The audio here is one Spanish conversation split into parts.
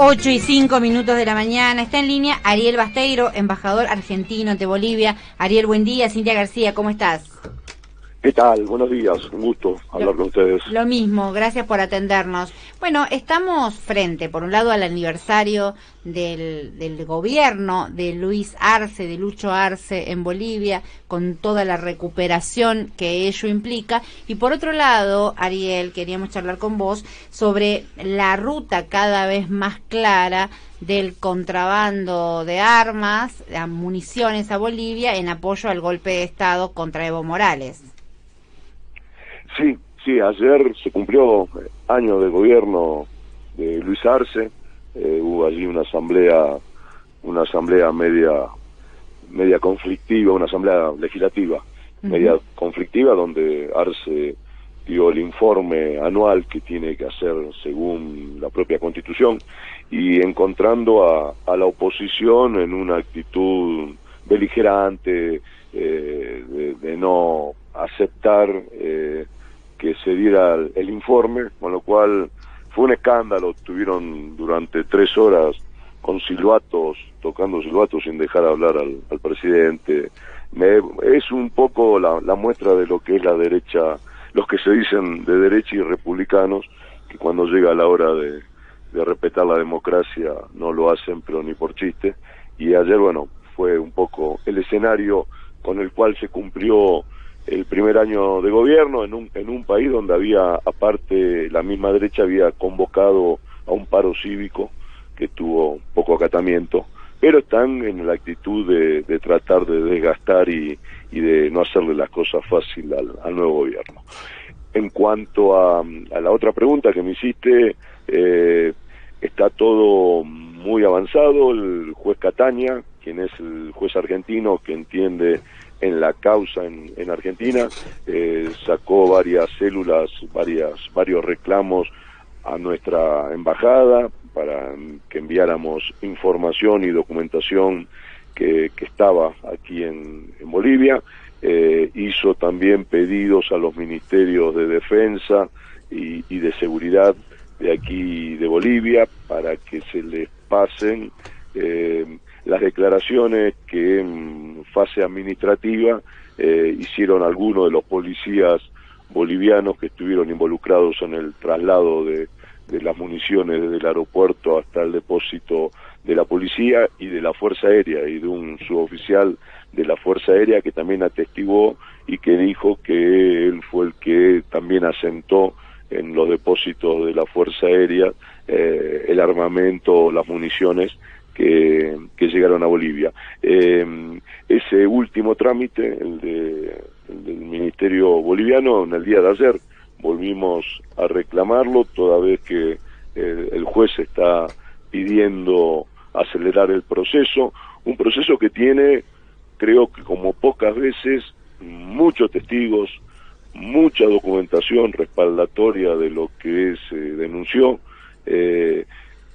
8 y 5 minutos de la mañana. Está en línea Ariel Basteiro, embajador argentino ante Bolivia. Ariel, buen día. Cintia García, ¿cómo estás? ¿Qué tal? Buenos días, un gusto hablar con ustedes. Lo mismo, gracias por atendernos. Bueno, estamos frente, por un lado, al aniversario del, del, gobierno de Luis Arce, de Lucho Arce en Bolivia, con toda la recuperación que ello implica. Y por otro lado, Ariel, queríamos charlar con vos sobre la ruta cada vez más clara del contrabando de armas, de municiones a Bolivia en apoyo al golpe de Estado contra Evo Morales. Sí, sí, ayer se cumplió año de gobierno de Luis Arce, eh, hubo allí una asamblea, una asamblea media, media conflictiva, una asamblea legislativa media conflictiva donde Arce dio el informe anual que tiene que hacer según la propia constitución y encontrando a, a la oposición en una actitud beligerante eh, de, de, no aceptar eh, que se diera el, informe, con lo cual fue un escándalo, tuvieron durante tres horas con silbatos, tocando silbatos sin dejar hablar al, presidente. es un poco la, muestra de lo que es la derecha, los que se dicen de derecha y republicanos, que cuando llega la hora de, de respetar la democracia no lo hacen, pero ni por chiste. Y ayer, bueno, fue un poco el escenario con el cual se cumplió el primer año de gobierno en un, en un país donde había, aparte, la misma derecha había convocado a un paro cívico que tuvo poco acatamiento, pero están en la actitud de, de tratar de desgastar y, y, de no hacerle las cosas fácil al, al nuevo gobierno. En cuanto a, a, la otra pregunta que me hiciste, eh, está todo muy avanzado, el juez Cataña, quien es el juez argentino que entiende en la causa en, en Argentina, eh, sacó varias células, varias, varios reclamos a nuestra embajada para que enviáramos información y documentación que, que estaba aquí en, Bolivia. Eh, hizo también pedidos a los ministerios de defensa y, y de seguridad de aquí de Bolivia para que se les pasen eh, las declaraciones que en fase administrativa eh, hicieron algunos de los policías bolivianos que estuvieron involucrados en el traslado de, las municiones desde el aeropuerto hasta el depósito de la policía y de la Fuerza Aérea y de un suboficial de la Fuerza Aérea que también atestiguó y que dijo que él fue el que también asentó en los depósitos de la Fuerza Aérea eh, el armamento, las municiones que, que llegaron a Bolivia. Eh, ese último trámite, el, de, el del Ministerio Boliviano, en el día de ayer volvimos a reclamarlo, toda vez que eh, el juez está pidiendo acelerar el proceso, un proceso que tiene, creo que como pocas veces, muchos testigos, mucha documentación respaldatoria de lo que se denunció, eh,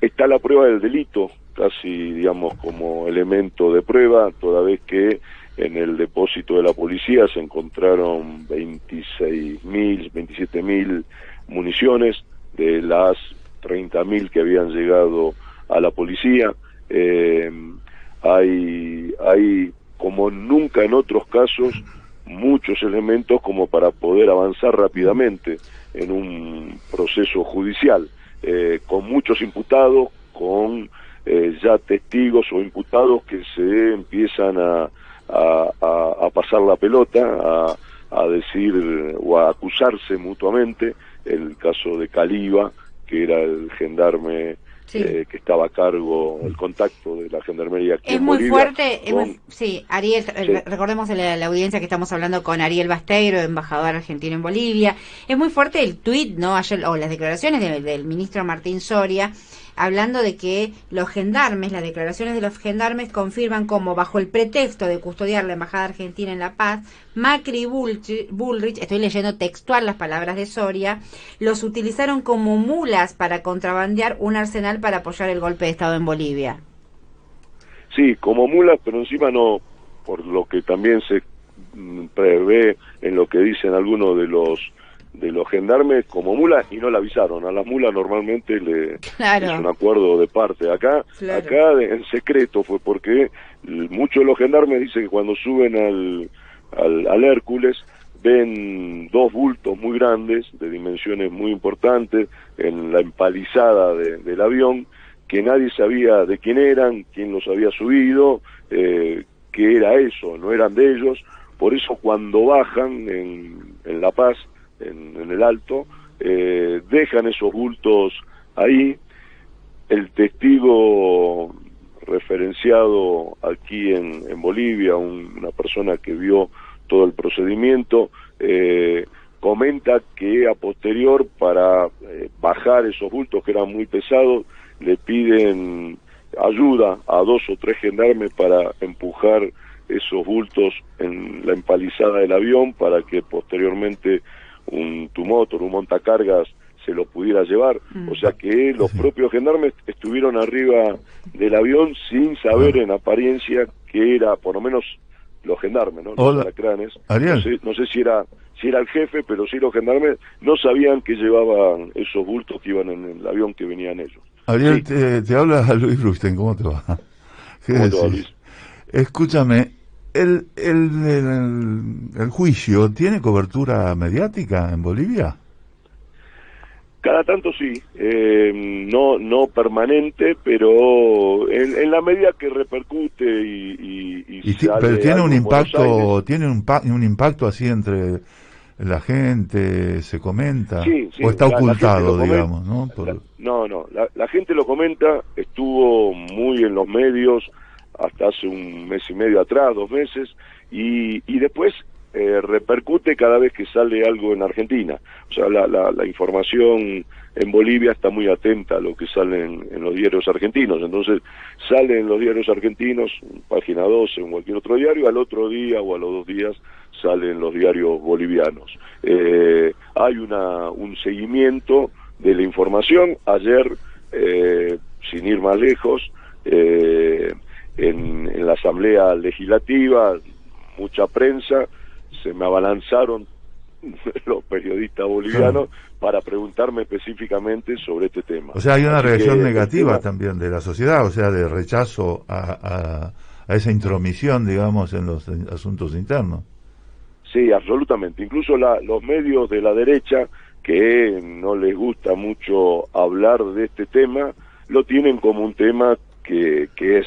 está la prueba del delito, casi digamos como elemento de prueba, toda vez que en el depósito de la policía se encontraron 26.000, 27.000 municiones de las 30.000 que habían llegado a la policía. Eh, hay, hay, como nunca en otros casos, muchos elementos como para poder avanzar rápidamente en un proceso judicial, eh, con muchos imputados, con eh, ya testigos o imputados que se empiezan a, a, pasar la pelota, a, a, decir o a acusarse mutuamente, el caso de Caliba, que era el gendarme Sí. Eh, que estaba a cargo el contacto de la gendarmería aquí es en muy Bolivia, fuerte es muy, sí Ariel sí. recordemos la, la, audiencia que estamos hablando con Ariel Basteiro embajador argentino en Bolivia es muy fuerte el tuit no ayer o las declaraciones de, del ministro Martín Soria hablando de que los gendarmes, las declaraciones de los gendarmes confirman como bajo el pretexto de custodiar la Embajada Argentina en La Paz, Macri y Bullrich, estoy leyendo textual las palabras de Soria, los utilizaron como mulas para contrabandear un arsenal para apoyar el golpe de Estado en Bolivia. Sí, como mulas, pero encima no, por lo que también se prevé en lo que dicen algunos de los de los gendarmes como mulas y no la avisaron. A las mulas normalmente le claro. es un acuerdo de parte. Acá, acá en secreto fue porque muchos de los gendarmes dicen que cuando suben al, al, al Hércules ven dos bultos muy grandes, de dimensiones muy importantes, en la empalizada del avión, que nadie sabía de quién eran, quién los había subido, eh, qué era eso, no eran de ellos. Por eso cuando bajan en, en La Paz, en, el Alto, eh, dejan esos bultos ahí. El testigo referenciado aquí en, Bolivia, una persona que vio todo el procedimiento, eh, comenta que a posterior para eh, bajar esos bultos que eran muy pesados, le piden ayuda a dos o tres gendarmes para empujar esos bultos en la empalizada del avión para que posteriormente un tumotor, un montacargas se lo pudiera llevar. Mm. O sea que los propios gendarmes estuvieron arriba del avión sin saber ah. en apariencia que era, por lo menos los gendarmes, ¿no? Los alacranes. No sé, si era si era el jefe, pero sí los gendarmes no sabían que llevaban esos bultos que iban en el avión que venían ellos. Ariel, te, habla Luis Rusten, ¿cómo te va? ¿Cómo te va, Luis? Escúchame, ¿el, el, el, juicio tiene cobertura mediática en Bolivia? Cada tanto sí, eh, no no permanente, pero en, la medida que repercute y, y, pero tiene un impacto, tiene un, un impacto así entre la gente, se comenta o está ocultado, digamos, ¿no? no, no, la, gente lo comenta, estuvo muy en los medios hasta hace un mes y medio atrás, dos meses, y, y después eh, repercute cada vez que sale algo en Argentina. O sea, la, la, información en Bolivia está muy atenta a lo que sale en, los diarios argentinos. Entonces, sale en los diarios argentinos, página 12 en cualquier otro diario, al otro día o a los dos días salen los diarios bolivianos. Eh, hay una, un seguimiento de la información. Ayer, eh, sin ir más lejos, en, en la Asamblea Legislativa, mucha prensa, se me abalanzaron los periodistas bolivianos para preguntarme específicamente sobre este tema. O sea, hay una reacción negativa también de la sociedad, o sea, de rechazo a, a, esa intromisión, digamos, en los asuntos internos. Sí, absolutamente. Incluso la, los medios de la derecha, que no les gusta mucho hablar de este tema, lo tienen como un tema que, que es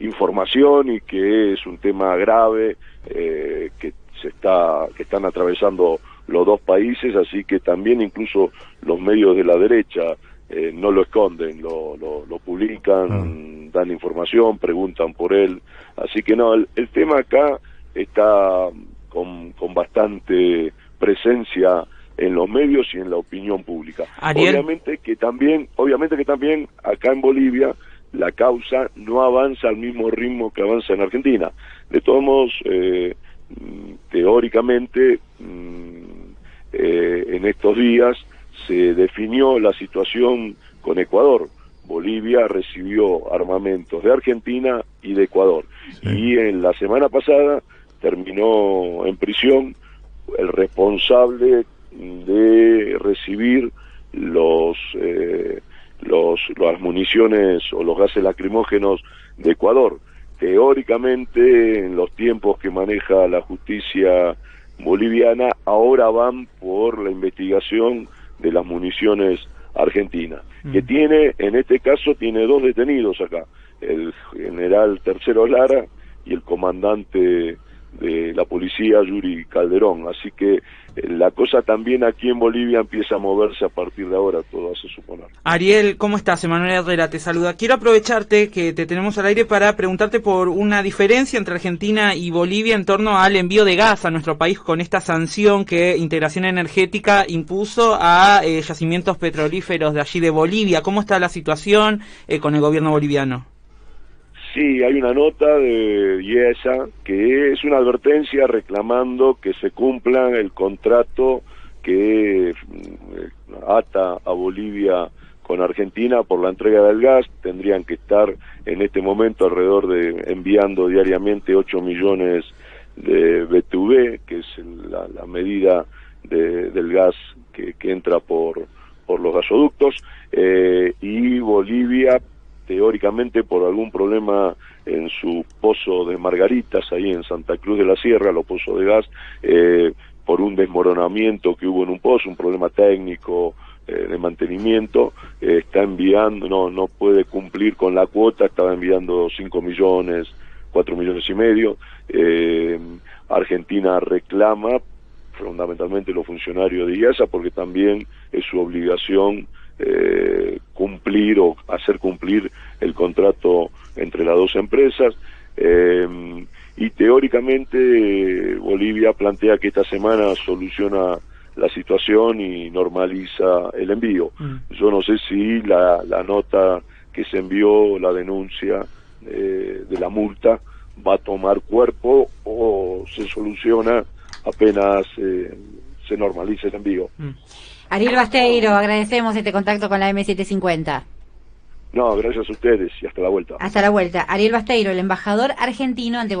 información y que es un tema grave, eh, que está que están atravesando los dos países, así que también incluso los medios de la derecha eh, no lo esconden, lo, lo, publican, ah. dan información, preguntan por él, así que no, el, tema acá está con, con bastante presencia en los medios y en la opinión pública. Obviamente que también, obviamente que también acá en Bolivia la causa no avanza al mismo ritmo que avanza en Argentina. De todos modos, eh, teóricamente mm, eh, en estos días se definió la situación con Ecuador. Bolivia recibió armamentos de Argentina y de Ecuador. Y en la semana pasada terminó en prisión el responsable de recibir los, eh, los las municiones o los gases lacrimógenos de Ecuador teóricamente en los tiempos que maneja la justicia boliviana ahora van por la investigación de las municiones argentinas, que mm. tiene, en este caso, tiene dos detenidos acá, el general Tercero Lara y el comandante de la policía Yuri Calderón. Así que eh, la cosa también aquí en Bolivia empieza a moverse a partir de ahora, todo hace suponer. Ariel, ¿cómo estás? Emanuel Herrera te saluda. Quiero aprovecharte que te tenemos al aire para preguntarte por una diferencia entre Argentina y Bolivia en torno al envío de gas a nuestro país con esta sanción que Integración Energética impuso a eh, yacimientos petrolíferos de allí de Bolivia. ¿Cómo está la situación eh, con el gobierno boliviano? Sí, hay una nota de IESA que es una advertencia reclamando que se cumpla el contrato que mm, ata a Bolivia con Argentina por la entrega del gas. Tendrían que estar en este momento alrededor de enviando diariamente 8 millones de BTV, que es la, medida del gas que, entra por, por los gasoductos eh, y Bolivia teóricamente por algún problema en su pozo de Margaritas, ahí en Santa Cruz de la Sierra, los pozos de gas, eh, por un desmoronamiento que hubo en un pozo, un problema técnico eh, de mantenimiento, eh, está enviando, no, no puede cumplir con la cuota, estaba enviando 5 millones, 4 millones y medio. Argentina reclama fundamentalmente los funcionarios de IASA porque también es su obligación cumplir o hacer cumplir el contrato entre las dos empresas. Eh, y teóricamente Bolivia plantea que esta semana soluciona la situación y normaliza el envío. Mm. Yo no sé si la, la, nota que se envió, la denuncia eh, de la multa, va a tomar cuerpo o se soluciona apenas eh, se normalice el envío. Mm. Ariel Basteiro, agradecemos este contacto con la M750. No, gracias a ustedes y hasta la vuelta. Hasta la vuelta. Ariel Basteiro, el embajador argentino ante